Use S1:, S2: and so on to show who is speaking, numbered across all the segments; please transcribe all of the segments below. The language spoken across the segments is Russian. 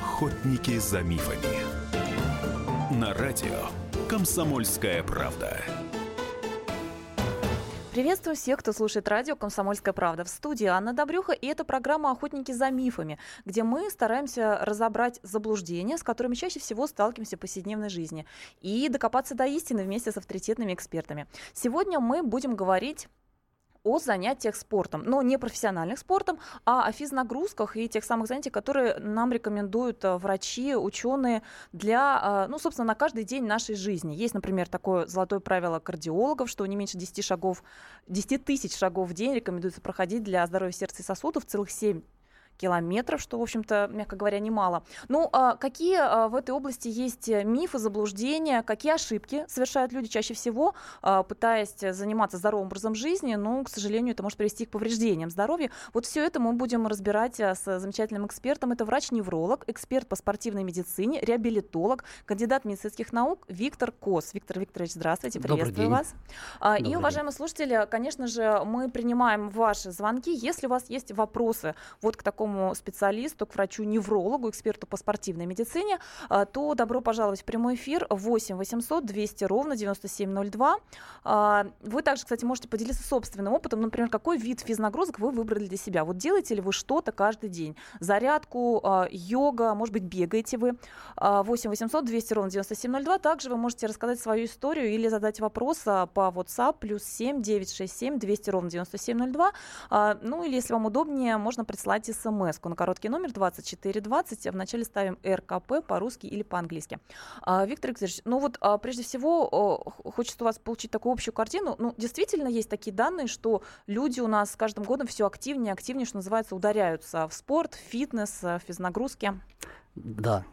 S1: Охотники за мифами. На радио Комсомольская правда.
S2: Приветствую всех, кто слушает радио «Комсомольская правда». В студии Анна Добрюха, и это программа «Охотники за мифами», где мы стараемся разобрать заблуждения, с которыми чаще всего сталкиваемся в повседневной жизни, и докопаться до истины вместе с авторитетными экспертами. Сегодня мы будем говорить о занятиях спортом, но не профессиональных спортом, а о физнагрузках и тех самых занятиях, которые нам рекомендуют э, врачи, ученые для, э, ну, собственно, на каждый день нашей жизни. Есть, например, такое золотое правило кардиологов, что не меньше 10 шагов, 10 тысяч шагов в день рекомендуется проходить для здоровья сердца и сосудов, целых 7 километров, что, в общем-то, мягко говоря, немало. Ну, а какие а, в этой области есть э, мифы, заблуждения, какие ошибки совершают люди чаще всего, а, пытаясь заниматься здоровым образом жизни, ну, к сожалению, это может привести к повреждениям здоровья. Вот все это мы будем разбирать э, с замечательным экспертом. Это врач-невролог, эксперт по спортивной медицине, реабилитолог, кандидат медицинских наук Виктор Кос. Виктор Викторович, здравствуйте, приветствую вас. А, Добрый и, уважаемые день. слушатели, конечно же, мы принимаем ваши звонки. Если у вас есть вопросы вот к такому такому специалисту, к врачу-неврологу, эксперту по спортивной медицине, а, то добро пожаловать в прямой эфир 8 800 200 ровно 9702. А, вы также, кстати, можете поделиться собственным опытом, например, какой вид физнагрузок вы выбрали для себя. Вот делаете ли вы что-то каждый день? Зарядку, а, йога, может быть, бегаете вы? 8 800 200 ровно 9702. Также вы можете рассказать свою историю или задать вопрос по WhatsApp плюс 7 967 200 ровно 9702. Ну или, если вам удобнее, можно прислать смс смс на короткий номер 2420. Вначале ставим РКП по-русски или по-английски. А, Виктор Викторович, ну вот а, прежде всего хочется у вас получить такую общую картину. Ну, действительно есть такие данные, что люди у нас с каждым годом все активнее, активнее, что называется, ударяются в спорт, в фитнес, в физнагрузки.
S3: Да,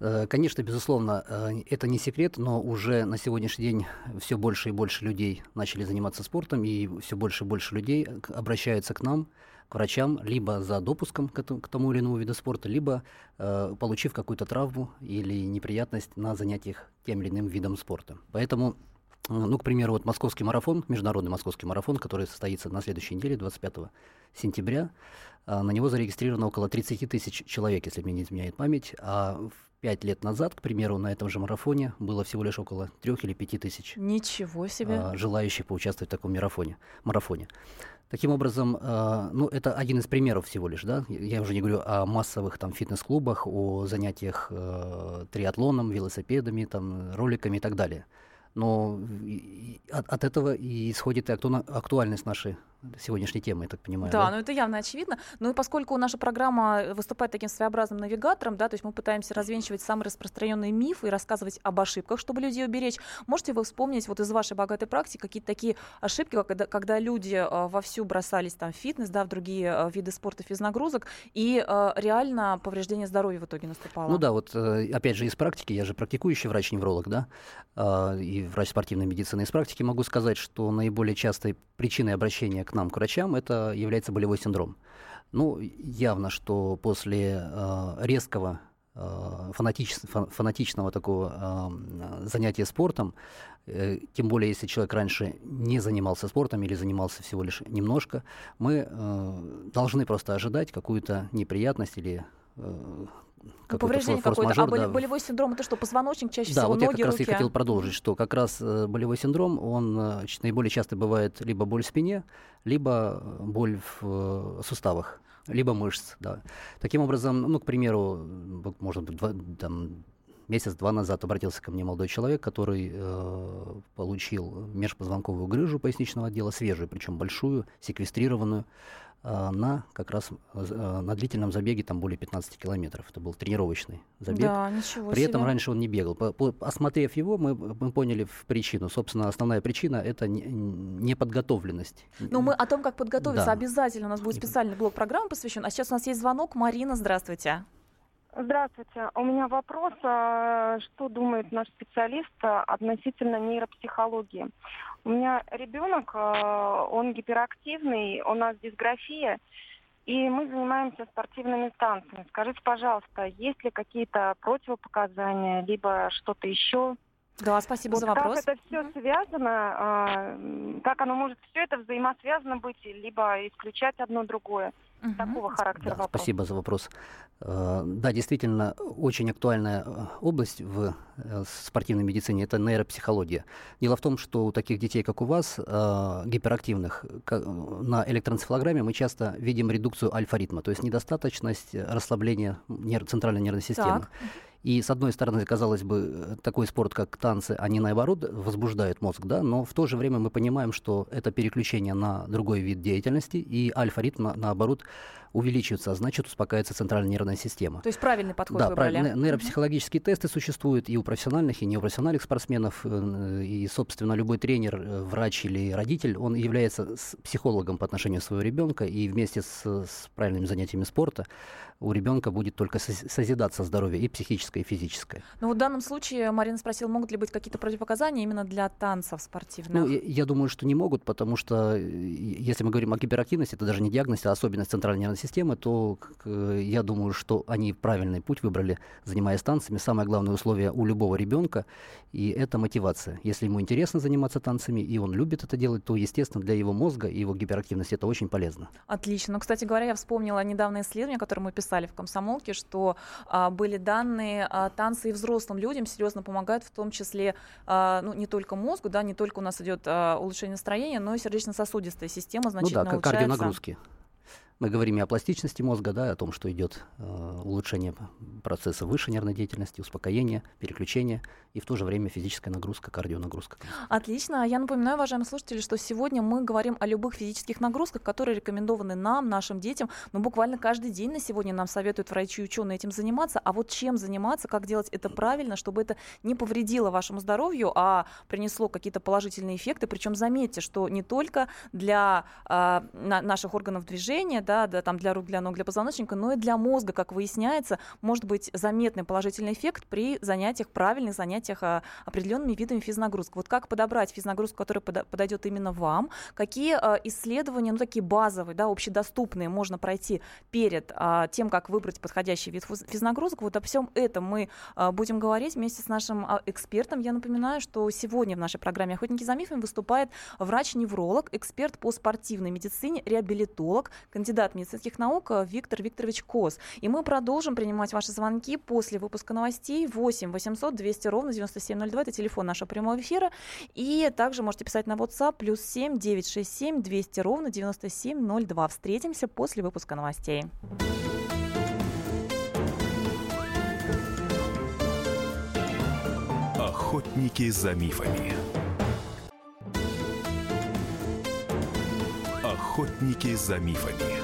S3: э, Конечно, безусловно, э, это не секрет, но уже на сегодняшний день все больше и больше людей начали заниматься спортом, и все больше и больше людей обращаются к нам к врачам либо за допуском к, этому, к тому или иному виду спорта, либо э, получив какую-то травму или неприятность на занятиях тем или иным видом спорта. Поэтому э, ну, к примеру, вот московский марафон, международный московский марафон, который состоится на следующей неделе, 25 сентября, э, на него зарегистрировано около 30 тысяч человек, если мне не изменяет память, а в пять лет назад, к примеру, на этом же марафоне было всего лишь около трех или пяти тысяч
S2: Ничего себе.
S3: А, желающих поучаствовать в таком марафоне. марафоне. Таким образом, э, ну, это один из примеров всего лишь, да. Я уже не говорю о массовых там фитнес-клубах, о занятиях э, триатлоном, велосипедами, там, роликами и так далее. Но от, от этого и исходит и актуальность нашей сегодняшней темы, я так понимаю.
S2: Да, да, ну это явно очевидно. Ну и поскольку наша программа выступает таким своеобразным навигатором, да, то есть мы пытаемся развенчивать самые распространенные мифы и рассказывать об ошибках, чтобы людей уберечь. Можете вы вспомнить вот из вашей богатой практики какие-то такие ошибки, когда, когда люди э, вовсю бросались там в фитнес, да, в другие э, виды спорта, физнагрузок, и э, реально повреждение здоровья в итоге наступало?
S3: Ну да, вот э, опять же из практики, я же практикующий врач-невролог, да, э, и врач спортивной медицины. Из практики могу сказать, что наиболее частой причиной обращения к нам, к врачам, это является болевой синдром. Ну, явно, что после э, резкого э, фанатич, фанатичного такого э, занятия спортом, э, тем более если человек раньше не занимался спортом или занимался всего лишь немножко, мы должны просто ожидать какую-то неприятность или
S2: ну, повреждение какое-то. А да. болевой синдром это что, позвоночник чаще
S3: да,
S2: всего,
S3: вот
S2: ноги,
S3: я как
S2: руки?
S3: раз и хотел продолжить, что как раз э, болевой синдром, он э, наиболее часто бывает либо боль в спине, либо э, боль в суставах, либо мышц, да. Таким образом, ну, к примеру, вот, может быть, два, там, месяц-два назад обратился ко мне молодой человек, который э, получил межпозвонковую грыжу поясничного отдела, свежую, причем большую, секвестрированную. А, на как раз а, на длительном забеге там более 15 километров. Это был тренировочный забег.
S2: Да, ничего
S3: При
S2: себе.
S3: этом раньше он не бегал. По, по, осмотрев его, мы, мы поняли в причину. Собственно, основная причина это неподготовленность.
S2: Ну, мы о том, как подготовиться, да. обязательно. У нас будет специальный блок программы посвящен. А сейчас у нас есть звонок. Марина, здравствуйте.
S4: Здравствуйте. У меня вопрос, а, что думает наш специалист относительно нейропсихологии. У меня ребенок, а, он гиперактивный, у нас дисграфия, и мы занимаемся спортивными станциями. Скажите, пожалуйста, есть ли какие-то противопоказания, либо что-то еще?
S2: Да, спасибо вот за вопрос.
S4: Как это все связано, а, как оно может все это взаимосвязано быть, либо исключать одно другое? Угу. Такого характера да,
S3: вопрос. Спасибо за вопрос. Э, да, действительно, очень актуальная э, область в э, спортивной медицине – это нейропсихология. Дело в том, что у таких детей, как у вас, гиперактивных, на электроэнцефалограмме мы часто видим редукцию альфа-ритма, то есть недостаточность расслабления центральной нервной системы. Так. И, с одной стороны, казалось бы, такой спорт, как танцы, они, наоборот, возбуждают мозг, да, но в то же время мы понимаем, что это переключение на другой вид деятельности, и альфа-ритм, наоборот, увеличивается, а значит, успокаивается центральная нервная система.
S2: То есть правильный подход да, выбрали.
S3: Да, нейропсихологические mm-hmm. тесты существуют и у профессиональных, и непрофессиональных спортсменов, э, и, собственно, любой тренер, э, врач или родитель, он является психологом по отношению к своего ребенка, и вместе с, с правильными занятиями спорта у ребенка будет только созидаться здоровье и психическое, и физическое.
S2: Ну в данном случае Марина спросила, могут ли быть какие-то противопоказания именно для танцев спортивных?
S3: Ну, я, я думаю, что не могут, потому что э, если мы говорим о гиперактивности, это даже не диагноз, а особенность центральной нервной системы, то я думаю, что они правильный путь выбрали, занимаясь танцами. Самое главное условие у любого ребенка, и это мотивация. Если ему интересно заниматься танцами, и он любит это делать, то, естественно, для его мозга и его гиперактивности это очень полезно.
S2: Отлично. Ну, кстати говоря, я вспомнила недавнее исследование, которое мы писали в «Комсомолке», что а, были данные, а, танцы и взрослым людям серьезно помогают, в том числе а, ну, не только мозгу, да, не только у нас идет а, улучшение настроения, но и сердечно-сосудистая система значительно
S3: ну да,
S2: улучшается.
S3: кардионагрузки. Мы говорим и о пластичности мозга, да, о том, что идет э, улучшение процесса высшей нервной деятельности, успокоение, переключение и в то же время физическая нагрузка, кардионагрузка.
S2: Отлично. Я напоминаю, уважаемые слушатели, что сегодня мы говорим о любых физических нагрузках, которые рекомендованы нам, нашим детям. Но ну, буквально каждый день на сегодня нам советуют врачи и ученые этим заниматься. А вот чем заниматься, как делать это правильно, чтобы это не повредило вашему здоровью, а принесло какие-то положительные эффекты. Причем заметьте, что не только для э, наших органов движения, да, да, там для рук, для ног, для позвоночника, но и для мозга, как выясняется, может быть заметный положительный эффект при занятиях, правильных занятиях а, определенными видами физнагрузок. Вот как подобрать физнагрузку, которая подойдет именно вам, какие а, исследования, ну такие базовые, да, общедоступные, можно пройти перед а, тем, как выбрать подходящий вид физнагрузок. Вот обо всем этом мы будем говорить вместе с нашим экспертом. Я напоминаю, что сегодня в нашей программе «Охотники за мифами» выступает врач-невролог, эксперт по спортивной медицине, реабилитолог, кандидат кандидат медицинских наук э, Виктор Викторович Коз. И мы продолжим принимать ваши звонки после выпуска новостей 8 800 200 ровно 9702. Это телефон нашего прямого эфира. И также можете писать на WhatsApp плюс 7 967 200 ровно 9702. Встретимся после выпуска новостей.
S1: Охотники за мифами. Охотники за мифами.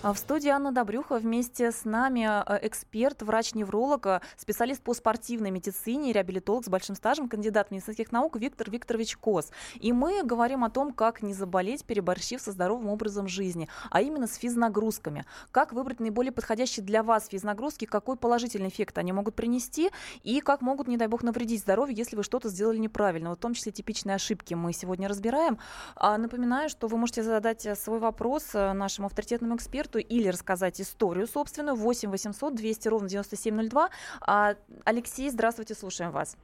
S2: А в студии Анна Добрюха вместе с нами э, эксперт, врач-невролог, э, специалист по спортивной медицине, реабилитолог с большим стажем, кандидат медицинских наук Виктор Викторович Кос. И мы говорим о том, как не заболеть, переборщив со здоровым образом жизни, а именно с физнагрузками. Как выбрать наиболее подходящие для вас физнагрузки, какой положительный эффект они могут принести и как могут, не дай бог, навредить здоровью, если вы что-то сделали неправильно. Вот в том числе типичные ошибки мы сегодня разбираем. А напоминаю, что вы можете задать э, свой вопрос нашему авторитетному эксперту эксперту или рассказать историю собственную. 8 800 200 ровно 9702. А, Алексей, здравствуйте, слушаем вас.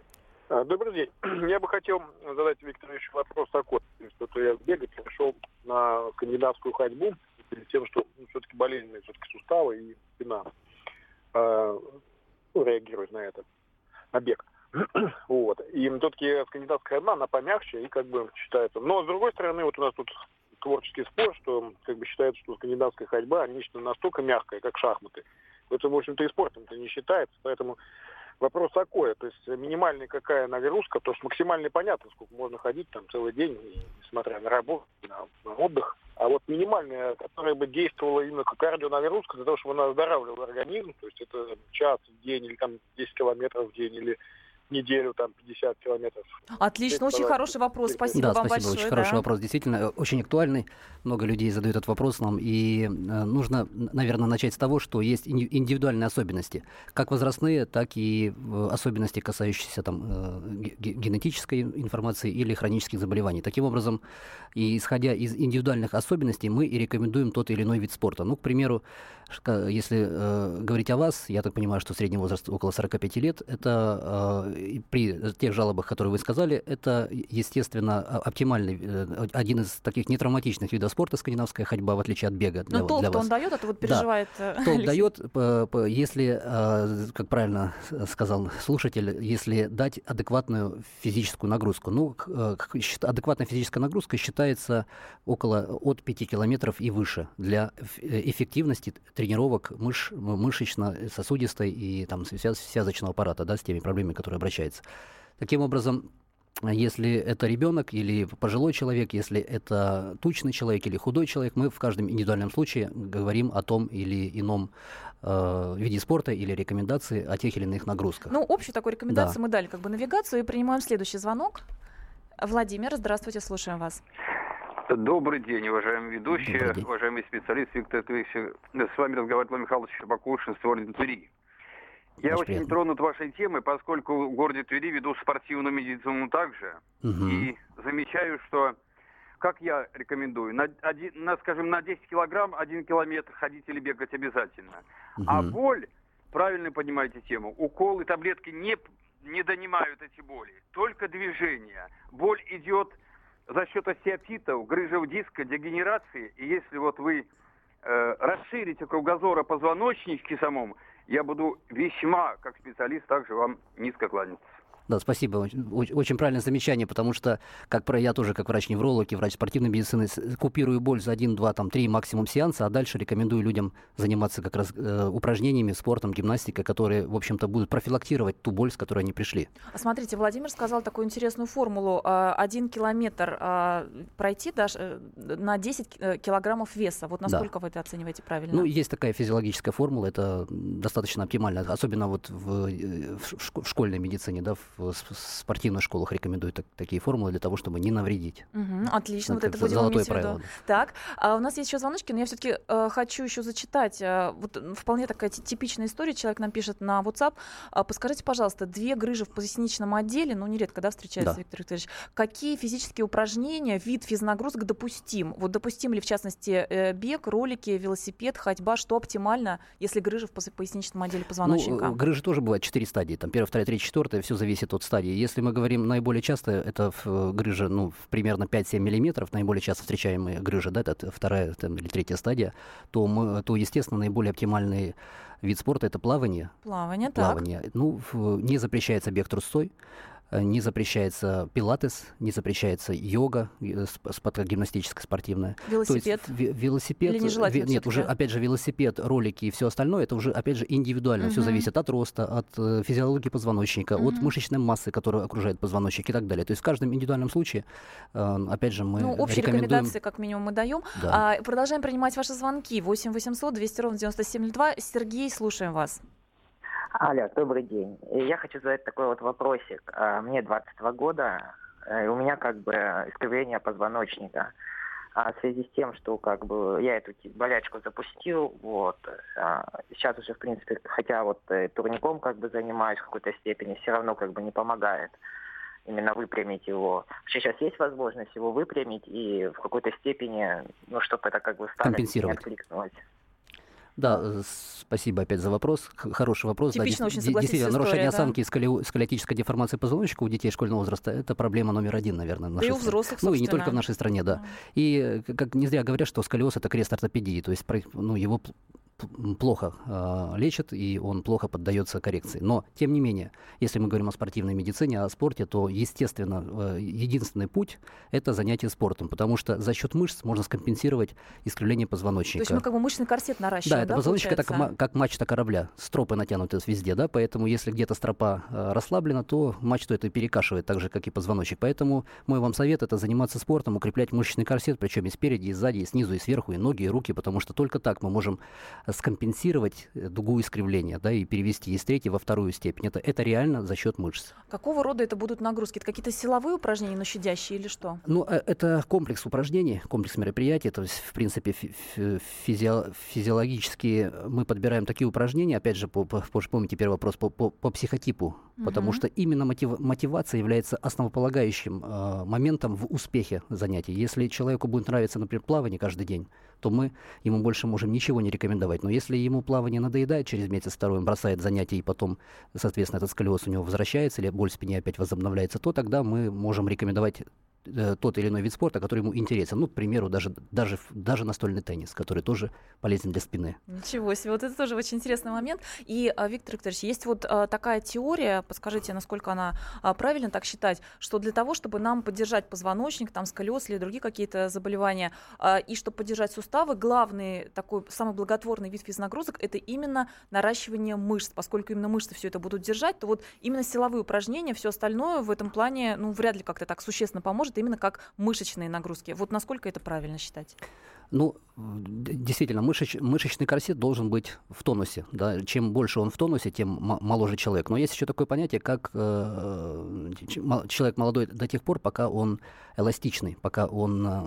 S5: А, добрый день. Я бы хотел задать Виктору еще вопрос такой. Что-то я бегать пришел на скандинавскую ходьбу перед тем, что ну, все-таки болезненные все-таки суставы и спина э, ну, реагируют на это, на бег. вот. И все-таки скандинавская ходьба, она помягче и как бы считается. Но с другой стороны, вот у нас тут творческий спор, что как бы считается, что скандинавская ходьба нечто настолько мягкое, как шахматы. Это, в общем-то, и спортом-то не считается. Поэтому вопрос такой, то есть минимальная какая нагрузка, то есть максимально понятно, сколько можно ходить там целый день, несмотря на работу, на, на отдых. А вот минимальная, которая бы действовала именно как кардионагрузка, для того, чтобы она оздоравливала организм, то есть это час в день или там 10 километров в день или неделю, там, 50 километров.
S2: Отлично, очень хороший вопрос, спасибо
S3: да,
S2: вам
S3: спасибо,
S2: большое.
S3: очень да. хороший вопрос, действительно, э, очень актуальный, много людей задают этот вопрос нам, и э, нужно, наверное, начать с того, что есть индивидуальные особенности, как возрастные, так и э, особенности, касающиеся там генетической информации или хронических заболеваний. Таким образом, и исходя из индивидуальных особенностей, мы и рекомендуем тот или иной вид спорта. Ну, к примеру, если говорить о вас, я так понимаю, что средний возраст около 45 лет, это при тех жалобах, которые вы сказали, это, естественно, оптимальный, э, один из таких нетравматичных видов спорта скандинавская ходьба, в отличие от бега.
S2: Но толк он дает, это вот переживает
S3: да. Толк дает, если, как правильно сказал слушатель, если дать адекватную физическую нагрузку. Ну, адекватная физическая нагрузка считается около от 5 километров и выше для эффективности тренировок мыш, мышечно-сосудистой и там, связочного аппарата, да, с теми проблемами, которые обращаются. Таким образом, если это ребенок или пожилой человек, если это тучный человек или худой человек, мы в каждом индивидуальном случае говорим о том или ином э, виде спорта или рекомендации о тех или иных нагрузках.
S2: Ну, общую такую рекомендацию да. мы дали как бы навигацию и принимаем следующий звонок. Владимир, здравствуйте, слушаем вас.
S6: Добрый день, уважаемые ведущие, день. уважаемый специалист Виктор Твич. С вами разговаривает Владимир Михайлович Щербакушин, Створин Твери. Я очень, очень тронут вашей темой, поскольку в городе Твери веду спортивную медицину также. Угу. И замечаю, что, как я рекомендую, на, один, на, скажем, на 10 килограмм один километр ходить или бегать обязательно. Угу. А боль, правильно понимаете тему, уколы, таблетки не, не донимают эти боли. Только движение. Боль идет за счет остеопитов, грыжев диска, дегенерации. И если вот вы э, расширите кругозора позвоночнички самом, я буду весьма, как специалист, также вам низко кланяться.
S3: Да, спасибо. Очень, правильное замечание, потому что, как про я тоже, как врач-невролог и врач спортивной медицины, купирую боль за один, два, там, три максимум сеанса, а дальше рекомендую людям заниматься как раз э, упражнениями, спортом, гимнастикой, которые, в общем-то, будут профилактировать ту боль, с которой они пришли.
S2: А смотрите, Владимир сказал такую интересную формулу. А, один километр а, пройти даже э, на 10 э, килограммов веса. Вот насколько да. вы это оцениваете правильно?
S3: Ну, есть такая физиологическая формула, это достаточно оптимально, особенно вот в, в школьной медицине, да, в в спортивных школах рекомендуют так, такие формулы для того, чтобы не навредить.
S2: Угу, отлично, ну, вот это будем золотое правило. Да. Так, а у нас есть еще звоночки, но я все-таки э, хочу еще зачитать. Э, вот вполне такая типичная история. Человек нам пишет на WhatsApp. Э, подскажите, пожалуйста, две грыжи в поясничном отделе, ну нередко, да, встречается, да. Виктор Викторович. Какие физические упражнения, вид физнагрузок допустим? Вот допустим ли в частности э, бег, ролики, велосипед, ходьба? Что оптимально, если грыжа в поясничном отделе позвоночника?
S3: Ну, грыжи тоже бывают четыре стадии. Там первая, вторая, третья, четвертая. Все зависит зависит от стадии. Если мы говорим наиболее часто, это в э, грыжа, ну, примерно 5-7 миллиметров, наиболее часто встречаемые грыжи, да, это вторая там, или третья стадия, то, мы, то, естественно, наиболее оптимальный вид спорта это плавание.
S2: Плавание,
S3: плавание.
S2: так.
S3: Ну, не запрещается бег трусцой. Э, не запрещается пилатес, не запрещается йога, э, гимнастическая спортивная.
S2: Велосипед?
S3: То есть, велосипед, Или нежелательно нет, уже, опять же, велосипед, ролики и все остальное, это уже, опять же, индивидуально. Угу. Все зависит от роста, от э, физиологии позвоночника, угу. от мышечной массы, которая окружает позвоночник и так далее. То есть в каждом индивидуальном случае, опять же, мы
S2: Ну, общие
S3: рекомендуем...
S2: рекомендации, как минимум, мы даем. Да. А, продолжаем принимать ваши звонки. 8 800 200 ровно 9702. Сергей, слушаем вас.
S7: Алло, добрый день. Я хочу задать такой вот вопросик. А, мне 22 года, э, и у меня как бы искривление позвоночника. А в связи с тем, что как бы я эту болячку запустил, вот, а, сейчас уже, в принципе, хотя вот э, турником как бы занимаюсь в какой-то степени, все равно как бы не помогает именно выпрямить его. Вообще сейчас есть возможность его выпрямить и в какой-то степени, ну, чтобы это как бы
S3: старость не откликнулось. Да, э, спасибо опять за вопрос. Хороший вопрос.
S2: Типично
S3: да,
S2: очень Действительно,
S3: нарушение
S2: да?
S3: осанки и скали... сколиотической деформации позвоночника у детей школьного возраста – это проблема номер один, наверное.
S2: В да и у взрослых,
S3: Ну, и не только в нашей стране, да. да. И как не зря говорят, что сколиоз – это крест ортопедии, то есть ну, его плохо э, лечат, и он плохо поддается коррекции. Но, тем не менее, если мы говорим о спортивной медицине, о спорте, то, естественно, э, единственный путь – это занятие спортом, потому что за счет мышц можно скомпенсировать искривление позвоночника.
S2: То есть мы как бы мышечный корсет наращиваем,
S3: да? это да, позвоночник – это как, как мачта корабля, стропы натянуты везде, да, поэтому если где-то стропа э, расслаблена, то мачту это перекашивает, так же, как и позвоночник. Поэтому мой вам совет – это заниматься спортом, укреплять мышечный корсет, причем и спереди, и сзади, и снизу, и сверху, и ноги, и руки, потому что только так мы можем скомпенсировать э, дугу искривления, да, и перевести из третьей во вторую степень. Это, это реально за счет мышц.
S2: Какого рода это будут нагрузки? Это какие-то силовые упражнения, но щадящие или что?
S3: Ну, э, это комплекс упражнений, комплекс мероприятий. То есть, в принципе, физи- физиологически мы подбираем такие упражнения, опять же, по, по, помните первый вопрос, по, по, по психотипу угу. потому что именно мотив, мотивация является основополагающим э, моментом в успехе занятий. Если человеку будет нравиться, например, плавание каждый день, то мы ему больше можем ничего не рекомендовать. Но если ему плавание надоедает через месяц-второй, он бросает занятия, и потом, соответственно, этот сколиоз у него возвращается, или боль в спине опять возобновляется, то тогда мы можем рекомендовать тот или иной вид спорта, который ему интересен. Ну, к примеру, даже, даже, даже настольный теннис, который тоже полезен для спины.
S2: Ничего себе, вот это тоже очень интересный момент. И, а, Виктор Викторович, есть вот а, такая теория, подскажите, насколько она а, правильно так считать, что для того, чтобы нам поддержать позвоночник, там сколиоз или другие какие-то заболевания, и чтобы поддержать суставы, главный такой самый благотворный вид физнагрузок это именно наращивание мышц, поскольку именно мышцы все это будут держать, то вот именно силовые упражнения, все остальное в этом плане, ну, вряд ли как-то так существенно поможет, это именно как мышечные нагрузки. Вот насколько это правильно считать?
S3: Ну, действительно, мышеч, мышечный корсет должен быть в тонусе. Да? Чем больше он в тонусе, тем моложе человек. Но есть еще такое понятие, как э, человек молодой до тех пор, пока он эластичный, пока он э,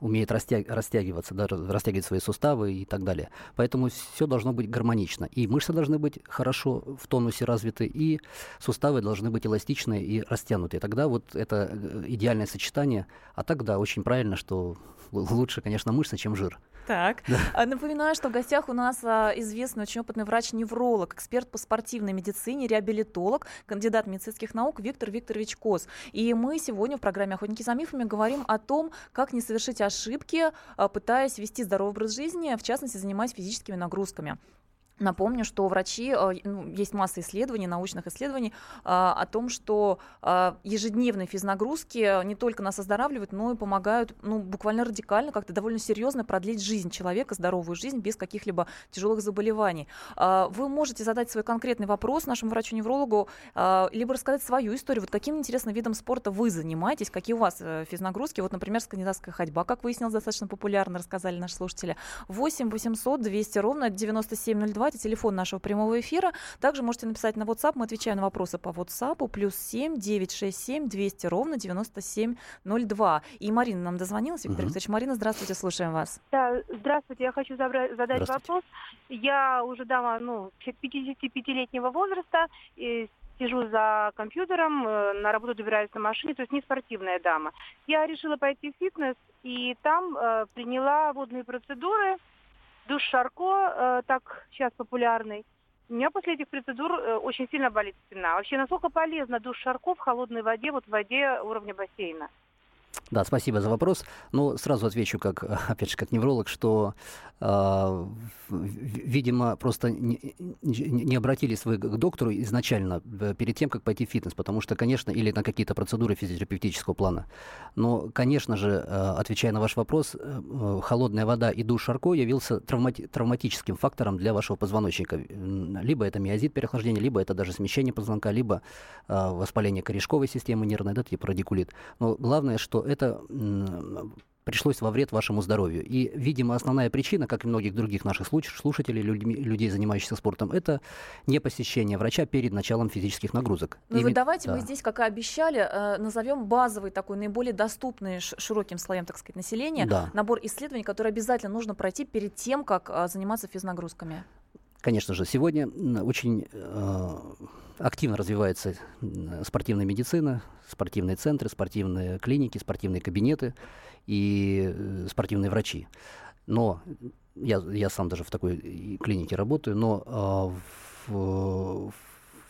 S3: умеет растяг, растягиваться, да, растягивать свои суставы и так далее. Поэтому все должно быть гармонично. И мышцы должны быть хорошо в тонусе развиты, и суставы должны быть эластичные и растянутые. Тогда вот это э, идеальное сочетание. А тогда очень правильно, что лучше, конечно, мышцы, чем жир.
S2: Так. А, напоминаю, что в гостях у нас а, известный очень опытный врач-невролог, эксперт по спортивной медицине, реабилитолог, кандидат медицинских наук Виктор Викторович Кос. И мы сегодня в программе «Охотники за мифами» говорим о том, как не совершить ошибки, а, пытаясь вести здоровый образ жизни, в частности, занимаясь физическими нагрузками. Напомню, что врачи, э, ну, есть масса исследований, научных исследований а, о том, что а, ежедневные физнагрузки не только нас оздоравливают, но и помогают ну, буквально радикально, как-то довольно серьезно продлить жизнь человека, здоровую жизнь без каких-либо тяжелых заболеваний. Вы можете задать свой конкретный вопрос нашему врачу-неврологу, либо рассказать свою историю. Вот каким интересным видом спорта вы занимаетесь, какие у вас э, физнагрузки? Вот, например, скандинавская ходьба, как выяснилось, достаточно популярно, рассказали наши слушатели. 8 800 200 ровно 9702 это телефон нашего прямого эфира. Также можете написать на WhatsApp, мы отвечаем на вопросы по WhatsApp, плюс 7 967 200 ровно 9702. И Марина нам дозвонилась, Виктор угу. Викторович. Марина, здравствуйте, слушаем вас.
S8: Да, здравствуйте, я хочу задать вопрос. Я уже дама, ну, 55-летнего возраста, и сижу за компьютером, э, на работу добираюсь на машине, то есть не спортивная дама. Я решила пойти в фитнес, и там э, приняла водные процедуры, душ Шарко, э, так сейчас популярный. У меня после этих процедур э, очень сильно болит спина. Вообще, насколько полезно душ Шарко в холодной воде, вот в воде уровня бассейна?
S3: Да, спасибо за вопрос. Но сразу отвечу, как, опять же, как невролог, что, э, видимо, просто не, не обратились вы к доктору изначально э, перед тем, как пойти в фитнес, потому что, конечно, или на какие-то процедуры физиотерапевтического плана. Но, конечно же, э, отвечая на ваш вопрос, э, холодная вода и душ Шарко явился травмати- травматическим фактором для вашего позвоночника. Либо это миозит переохлаждения, либо это даже смещение позвонка, либо э, воспаление корешковой системы нервной, да, типа радикулит. Но главное, что это пришлось во вред вашему здоровью. И, видимо, основная причина, как и многих других наших слушателей, людьми, людей, занимающихся спортом, это не посещение врача перед началом физических нагрузок.
S2: Ну вот давайте да. мы здесь, как и обещали, э, назовем базовый такой наиболее доступный широким слоям, так сказать, населения да. набор исследований, которые обязательно нужно пройти перед тем, как э, заниматься физнагрузками.
S3: Конечно же, сегодня очень э, активно развивается спортивная медицина, спортивные центры, спортивные клиники, спортивные кабинеты и э, спортивные врачи. Но я, я сам даже в такой клинике работаю, но э, в, в,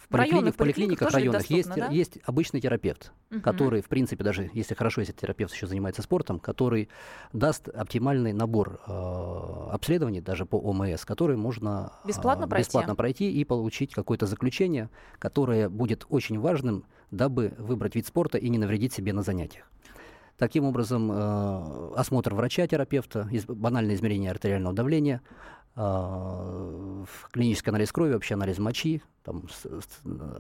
S3: поликлиник, в поликлиниках районах есть, да? есть обычный терапевт, угу. который, в принципе, даже если хорошо, если терапевт еще занимается спортом, который даст оптимальный набор э, обследований, даже по ОМС, который можно
S2: бесплатно,
S3: э,
S2: пройти.
S3: бесплатно пройти и получить какое-то заключение, которое будет очень важным, дабы выбрать вид спорта и не навредить себе на занятиях. Таким образом, э, осмотр врача-терапевта, банальное измерение артериального давления, э, клинический анализ крови, общий анализ мочи, там,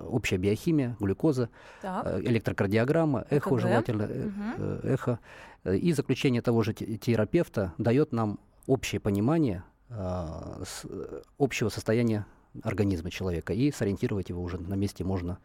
S3: общая биохимия, глюкоза, так. Э, электрокардиограмма, эхо ЭКГ. желательно, угу. эхо. И заключение того же терапевта дает нам общее понимание общего состояния организма человека. И сориентировать его уже на месте можно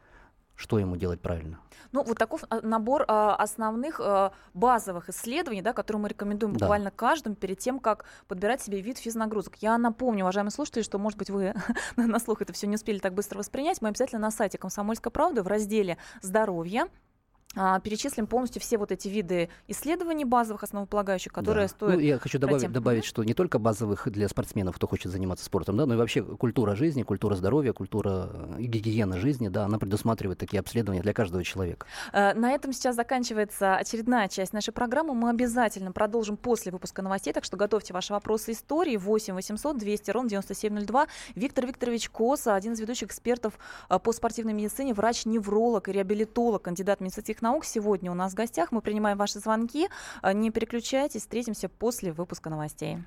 S3: что ему делать правильно.
S2: Ну, вот такой а, набор а, основных а, базовых исследований, да, которые мы рекомендуем буквально да. каждому перед тем, как подбирать себе вид физнагрузок. Я напомню, уважаемые слушатели, что, может быть, вы на слух это все не успели так быстро воспринять. Мы обязательно на сайте «Комсомольской правды» в разделе «Здоровье» перечислим полностью все вот эти виды исследований базовых, основополагающих, которые да. стоят.
S3: Ну, я хочу добавить, добавить, что не только базовых для спортсменов, кто хочет заниматься спортом, да, но и вообще культура жизни, культура здоровья, культура э, гигиены жизни, да, она предусматривает такие обследования для каждого человека.
S2: Э, на этом сейчас заканчивается очередная часть нашей программы. Мы обязательно продолжим после выпуска новостей, так что готовьте ваши вопросы истории 8 800 200 ровно 9702. Виктор Викторович Коса, один из ведущих экспертов э, по спортивной медицине, врач-невролог и реабилитолог, кандидат медицинских наук. Сегодня у нас в гостях. Мы принимаем ваши звонки. Э, не переключайтесь. Встретимся после выпуска новостей.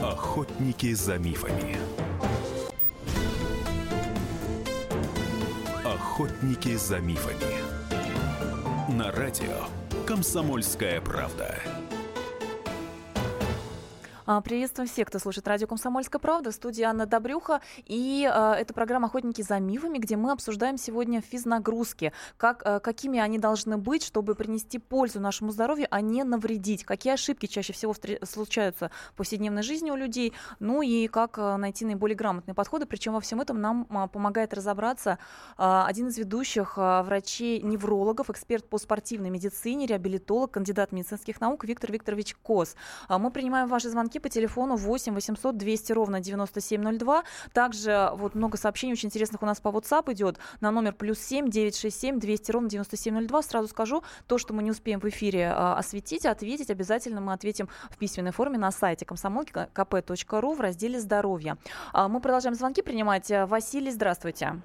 S1: Охотники за мифами. Охотники за мифами. На радио «Комсомольская правда».
S2: А, приветствуем всех, кто слушает радио «Комсомольская правда». В студии Анна Добрюха. И э, это программа «Охотники за мифами», где мы обсуждаем сегодня физнагрузки. Как, э, какими они должны быть, чтобы принести пользу нашему здоровью, а не навредить. Какие ошибки чаще всего случаются в повседневной жизни у людей. Ну и как э, найти наиболее грамотные подходы. Причем во всем этом нам помогает разобраться один из ведущих врачей-неврологов, эксперт по спортивной медицине, реабилитолог, кандидат медицинских наук Виктор Викторович Кос. Мы принимаем ваши звонки звонки по телефону 8 800 200 ровно 9702. Также вот много сообщений очень интересных у нас по WhatsApp идет на номер плюс 7 967 200 ровно 9702. Сразу скажу, то, что мы не успеем в эфире а, осветить, ответить, обязательно мы ответим в письменной форме на сайте комсомолки в разделе «Здоровье». А, мы продолжаем звонки принимать. Василий, здравствуйте.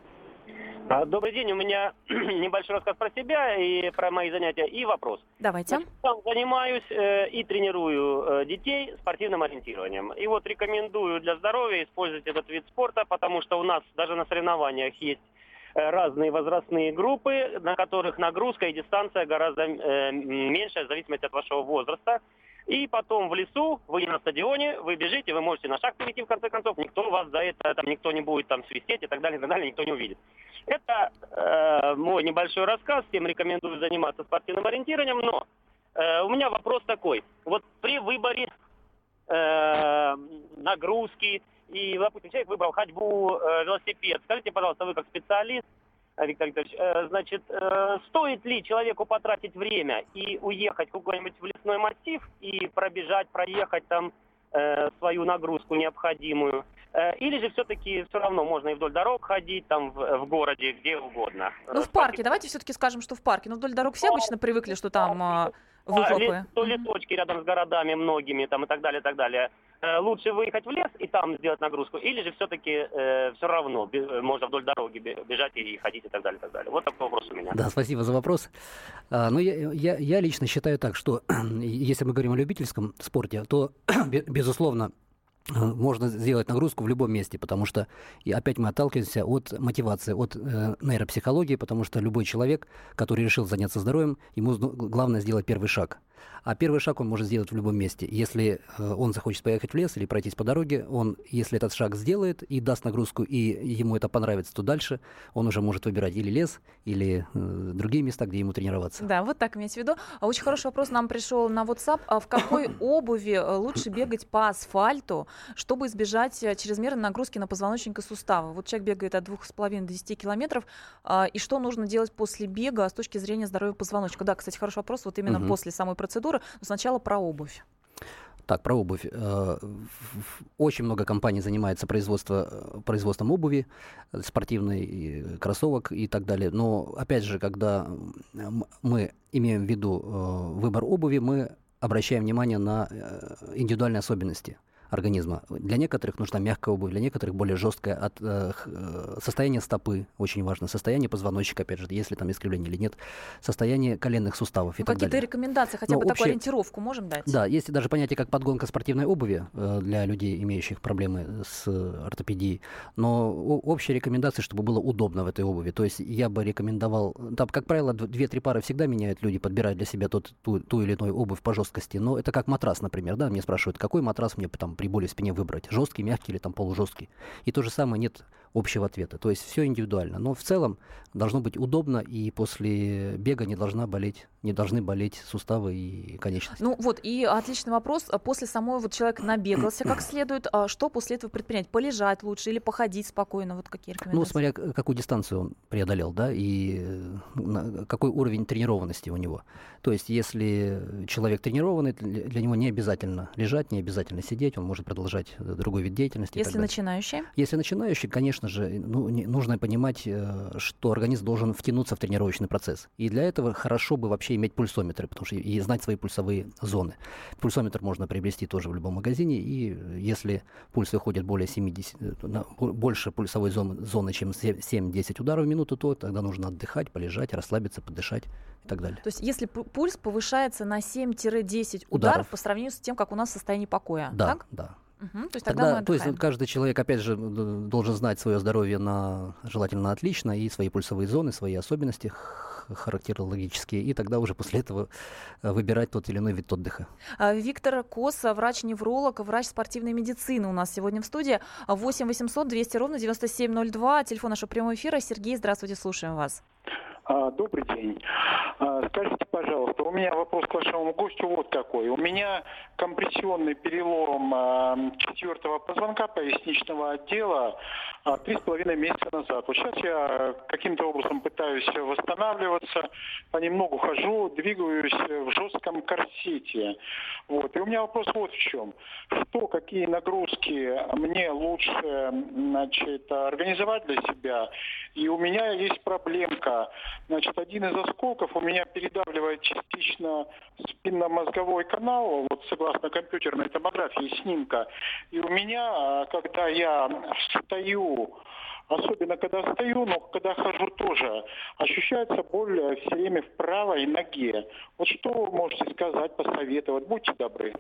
S9: А, добрый день, у меня небольшой рассказ про себя и про мои занятия и вопрос.
S2: Давайте.
S9: Значит, сам занимаюсь э, и тренирую э, детей спортивным ориентированием. И вот рекомендую для здоровья использовать этот вид спорта, потому что у нас даже на соревнованиях есть э, разные возрастные группы, на которых нагрузка и дистанция гораздо э, меньше, в зависимости от вашего возраста. И потом в лесу, вы не на стадионе, вы бежите, вы можете на шаг перейти в конце концов, никто вас за это, там никто не будет там свистеть и так далее, и так далее, никто не увидит. Это э, мой небольшой рассказ, всем рекомендую заниматься спортивным ориентированием, но э, у меня вопрос такой. Вот при выборе э, нагрузки, и, допустим, человек выбрал ходьбу, э, велосипед, скажите, пожалуйста, вы как специалист, Виктор Викторович, э, значит, э, стоит ли человеку потратить время и уехать куда-нибудь в лесной массив и пробежать, проехать там свою нагрузку необходимую? Или же все-таки все равно можно и вдоль дорог ходить, там в, в городе, где угодно?
S2: Ну, в парке, давайте все-таки скажем, что в парке. Но ну, вдоль дорог все обычно привыкли, что там выхлопы.
S9: То лесочки рядом с городами многими там и так далее, и так далее. Э, лучше выехать в лес и там сделать нагрузку, или же все-таки э, все равно можно вдоль дороги бежать и ходить и так далее, и так далее. Вот такой вопрос у меня.
S3: Да, спасибо за вопрос. А, ну, я, я, я лично считаю так, что если мы говорим о любительском спорте, то, безусловно, Э, можно сделать нагрузку в любом месте, потому что и опять мы отталкиваемся от мотивации, от э, нейропсихологии, потому что любой человек, который решил заняться здоровьем, ему главное сделать первый шаг. А первый шаг он может сделать в любом месте. Если э, он захочет поехать в лес или пройтись по дороге, он, если этот шаг сделает и даст нагрузку, и ему это понравится, то дальше он уже может выбирать или лес, или э, другие места, где ему тренироваться.
S2: Да, вот так имейте в виду. А очень хороший вопрос нам пришел на WhatsApp. А в какой обуви э, лучше бегать по асфальту, чтобы избежать чрезмерной нагрузки на позвоночник и суставы? Вот человек бегает от 2,5 до 10 километров. Э, и что нужно делать после бега с точки зрения здоровья позвоночника? Да, кстати, хороший вопрос. Вот именно угу. после самой процедуры процедуры. Но сначала про обувь.
S3: Так, про обувь. Э, очень много компаний занимается производство, э, производством обуви, спортивной, кроссовок и так далее. Но, опять же, когда мы имеем в виду э, выбор обуви, мы обращаем внимание на индивидуальные особенности организма. Для некоторых нужна мягкая обувь, для некоторых более жесткая. От э, э, состояния стопы очень важно, состояние позвоночника, опять же, если там искривление или нет, состояние коленных суставов ну, и так
S2: далее. Какие-то рекомендации, хотя Но бы общее, такую ориентировку можем дать?
S3: Да, есть даже понятие как подгонка спортивной обуви э, для людей, имеющих проблемы с ортопедией. Но общая рекомендация, чтобы было удобно в этой обуви. То есть я бы рекомендовал, там, как правило, две-три пары всегда меняют люди, подбирают для себя тот, ту, ту или иную обувь по жесткости. Но это как матрас, например, да, мне спрашивают, какой матрас мне там при боли в спине выбрать, жесткий, мягкий или там полужесткий. И то же самое нет общего ответа. То есть все индивидуально. Но в целом должно быть удобно, и после бега не должна болеть, не должны болеть суставы и конечности.
S2: Ну вот, и отличный вопрос. После самой вот человек набегался как следует, а что после этого предпринять? Полежать лучше или походить спокойно? Вот какие
S3: рекомендации? Ну, смотря какую дистанцию он преодолел, да, и э, какой уровень тренированности у него. То есть, если человек тренированный, для него не обязательно лежать, не обязательно сидеть, он может продолжать другой вид деятельности.
S2: Если начинающий?
S3: Если начинающий, конечно же, ну, не, нужно понимать, э, что организм должен втянуться в тренировочный процесс. И для этого хорошо бы вообще иметь пульсометры, потому что и знать свои пульсовые зоны. Пульсометр можно приобрести тоже в любом магазине, и если пульс выходит более 70, э, больше пульсовой зоны, зоны чем 7-10 ударов в минуту, то тогда нужно отдыхать, полежать, расслабиться, подышать и так далее.
S2: То есть если пульс повышается на 7-10 ударов, ударов по сравнению с тем, как у нас состояние покоя,
S3: да,
S2: так?
S3: Да,
S2: Угу, то есть,
S3: тогда, тогда то есть каждый человек, опять же, должен знать свое здоровье на желательно отлично и свои пульсовые зоны, свои особенности характерологические, и тогда уже после этого э, выбирать тот или иной вид отдыха.
S2: А, Виктор Коса, врач-невролог, врач спортивной медицины у нас сегодня в студии. 8 800 200 ровно 9702, телефон нашего прямого эфира. Сергей, здравствуйте, слушаем вас.
S10: А, добрый день. А, скажите, пожалуйста, у меня вопрос к вашему гостю вот какой. У меня компрессионный перелом а, четвертого позвонка поясничного отдела три с половиной месяца назад. Вот сейчас я каким-то образом пытаюсь восстанавливаться, понемногу хожу, двигаюсь в жестком корсете. Вот. И у меня вопрос вот в чем. Что, какие нагрузки мне лучше значит, организовать для себя? И у меня есть проблемка. Значит, один из осколков у меня передавливает частично спинномозговой канал, вот согласно компьютерной томографии снимка. И у меня, когда я встаю, особенно когда стою, но когда хожу тоже, ощущается боль все время в правой ноге. Вот что вы можете сказать, посоветовать? Будьте добры.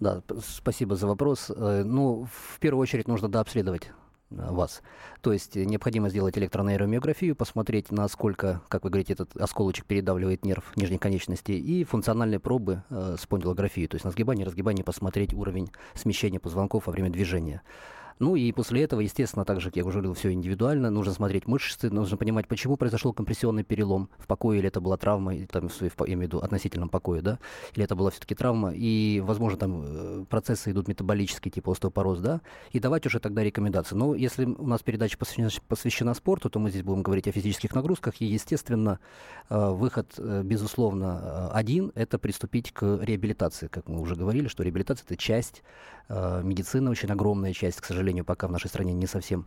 S3: Да, спасибо за вопрос. Э, ну, в первую очередь нужно дообследовать вас. То есть необходимо сделать электронейромиографию, посмотреть, насколько, как вы говорите, этот осколочек передавливает нерв нижней конечности, и функциональные пробы э, спондилографии, то есть на сгибание, разгибание посмотреть уровень смещения позвонков во время движения. Ну и после этого, естественно, так же, как я уже говорил, все индивидуально. Нужно смотреть мышцы, нужно понимать, почему произошел компрессионный перелом в покое, или это была травма, или, там, я имею в виду относительном покое, да, или это была все-таки травма, и, возможно, там э, процессы идут метаболические, типа остеопороз, да, и давать уже тогда рекомендации. Но если у нас передача посвящена, посвящена спорту, то мы здесь будем говорить о физических нагрузках, и, естественно, э, выход, э, безусловно, один – это приступить к реабилитации, как мы уже говорили, что реабилитация – это часть медицины, очень огромная часть, к сожалению, сожалению, пока в нашей стране не совсем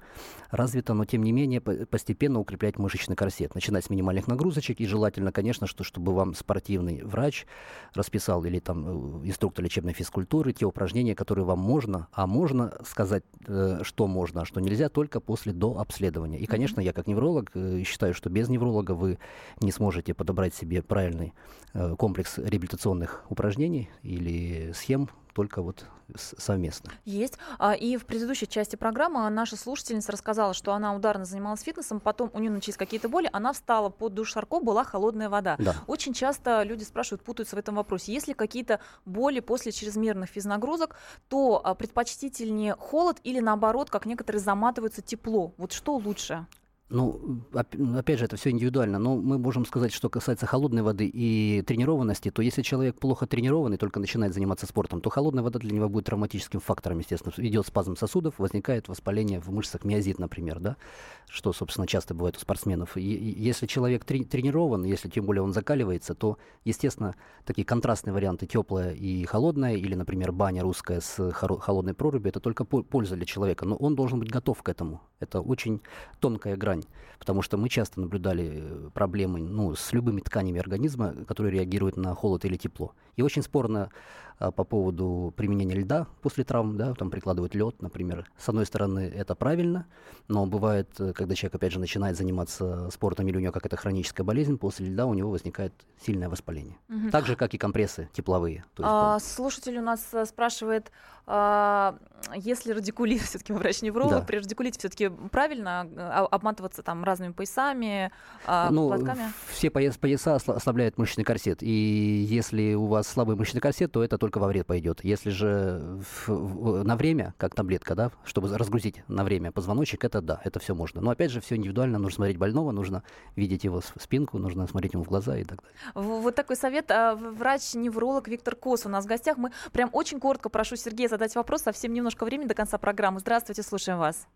S3: развита, но тем не менее постепенно укреплять мышечный корсет. Начинать с минимальных нагрузочек и желательно, конечно, что, чтобы вам спортивный врач расписал или там э, инструктор лечебной физкультуры те упражнения, которые вам можно, а можно сказать, э, что можно, а что нельзя только после до обследования. И, конечно, я как невролог э, считаю, что без невролога вы не сможете подобрать себе правильный комплекс реабилитационных упражнений или схем только вот совместно.
S2: Есть. А, и в предыдущей части программы наша слушательница рассказала, что она ударно занималась фитнесом, потом у нее начались какие-то боли, она встала под душ Шарко, была холодная вода.
S3: Да.
S2: Очень часто люди спрашивают, путаются в этом вопросе. Если какие-то боли после чрезмерных физнагрузок, то а, предпочтительнее холод или наоборот, как некоторые заматываются, тепло. Вот что лучше?
S3: Ну, опять же, это все индивидуально, но мы можем сказать, что касается холодной воды и тренированности, то если человек плохо тренированный, только начинает заниматься спортом, то холодная вода для него будет травматическим фактором, естественно. Идет спазм сосудов, возникает воспаление в мышцах, миозит, например, да, что, собственно, часто бывает у спортсменов. И если человек трени- тренирован, если тем более он закаливается, то, естественно, такие контрастные варианты, теплая и холодная, или, например, баня русская с холодной прорубью, это только польза для человека, но он должен быть готов к этому. Это очень тонкая грань ткань, потому что мы часто наблюдали э, проблемы ну, с любыми тканями организма, которые реагируют на холод или тепло. И очень спорно а, по поводу применения льда после травм, да, там прикладывают лед, например. С одной стороны, это правильно, но бывает, э, когда человек, опять же, начинает заниматься спортом или у него какая-то хроническая болезнь, после льда у него возникает сильное воспаление. Угу. Так же, как и компрессы тепловые.
S2: То есть, а, слушатель у нас э, спрашивает, а, если радикулит, все-таки врач-невролог, да. при радикулите все-таки правильно а, обматываться там разными поясами, а, ну, платками?
S3: Все пояс, пояса ослабляют мышечный корсет, и если у вас слабый мышечный корсет, то это только во вред пойдет. Если же в, в, на время, как таблетка, да, чтобы разгрузить на время позвоночник, это да, это все можно. Но опять же, все индивидуально, нужно смотреть больного, нужно видеть его спинку, нужно смотреть ему в глаза и так далее.
S2: Вот такой совет. А, врач-невролог Виктор Кос у нас в гостях. Мы прям очень коротко прошу Сергея задать вопрос, совсем немножко времени до конца программы. Здравствуйте, слушаем вас.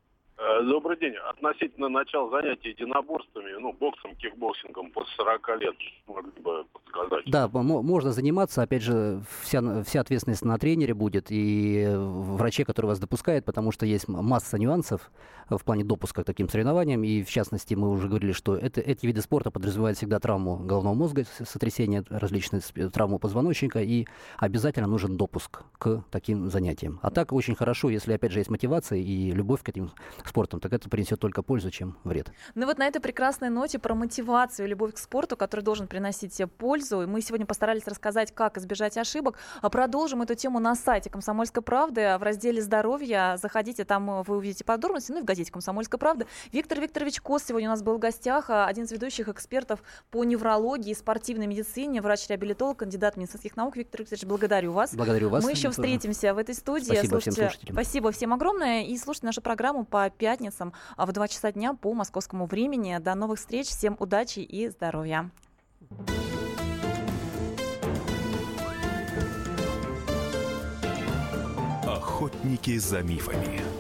S5: Э, добрый день. Относительно начала занятий единоборствами, ну, боксом, кикбоксингом после 40 лет, могли бы подсказать?
S3: Да, можно заниматься. Опять же, вся, вся ответственность на тренере будет и враче, который вас допускает, потому что есть масса нюансов в плане допуска к таким соревнованиям. И, в частности, мы уже говорили, что это, эти виды спорта подразумевают всегда травму головного мозга, сотрясение различные, травму позвоночника, и обязательно нужен допуск к таким занятиям. А так очень хорошо, если, опять же, есть мотивация и любовь к этим спортом, так это принесет только пользу, чем вред.
S2: Ну вот на этой прекрасной ноте про мотивацию, любовь к спорту, который должен приносить себе пользу. Мы сегодня постарались рассказать, как избежать ошибок. А продолжим эту тему на сайте «Комсомольской правды» в разделе «Здоровье». Заходите, там вы увидите подробности, ну и в газете «Комсомольская правда». Виктор Викторович Кос сегодня у нас был в гостях, а, один из ведущих экспертов по неврологии и спортивной медицине, врач-реабилитолог, кандидат медицинских наук. Виктор Викторович, благодарю вас.
S3: Благодарю вас.
S2: Мы еще встретимся в этой студии.
S3: Спасибо Слушайте, всем слушателям.
S2: Спасибо всем огромное. И слушайте нашу программу по пятницам а в 2 часа дня по московскому времени. До новых встреч, всем удачи и здоровья.
S1: Охотники за мифами.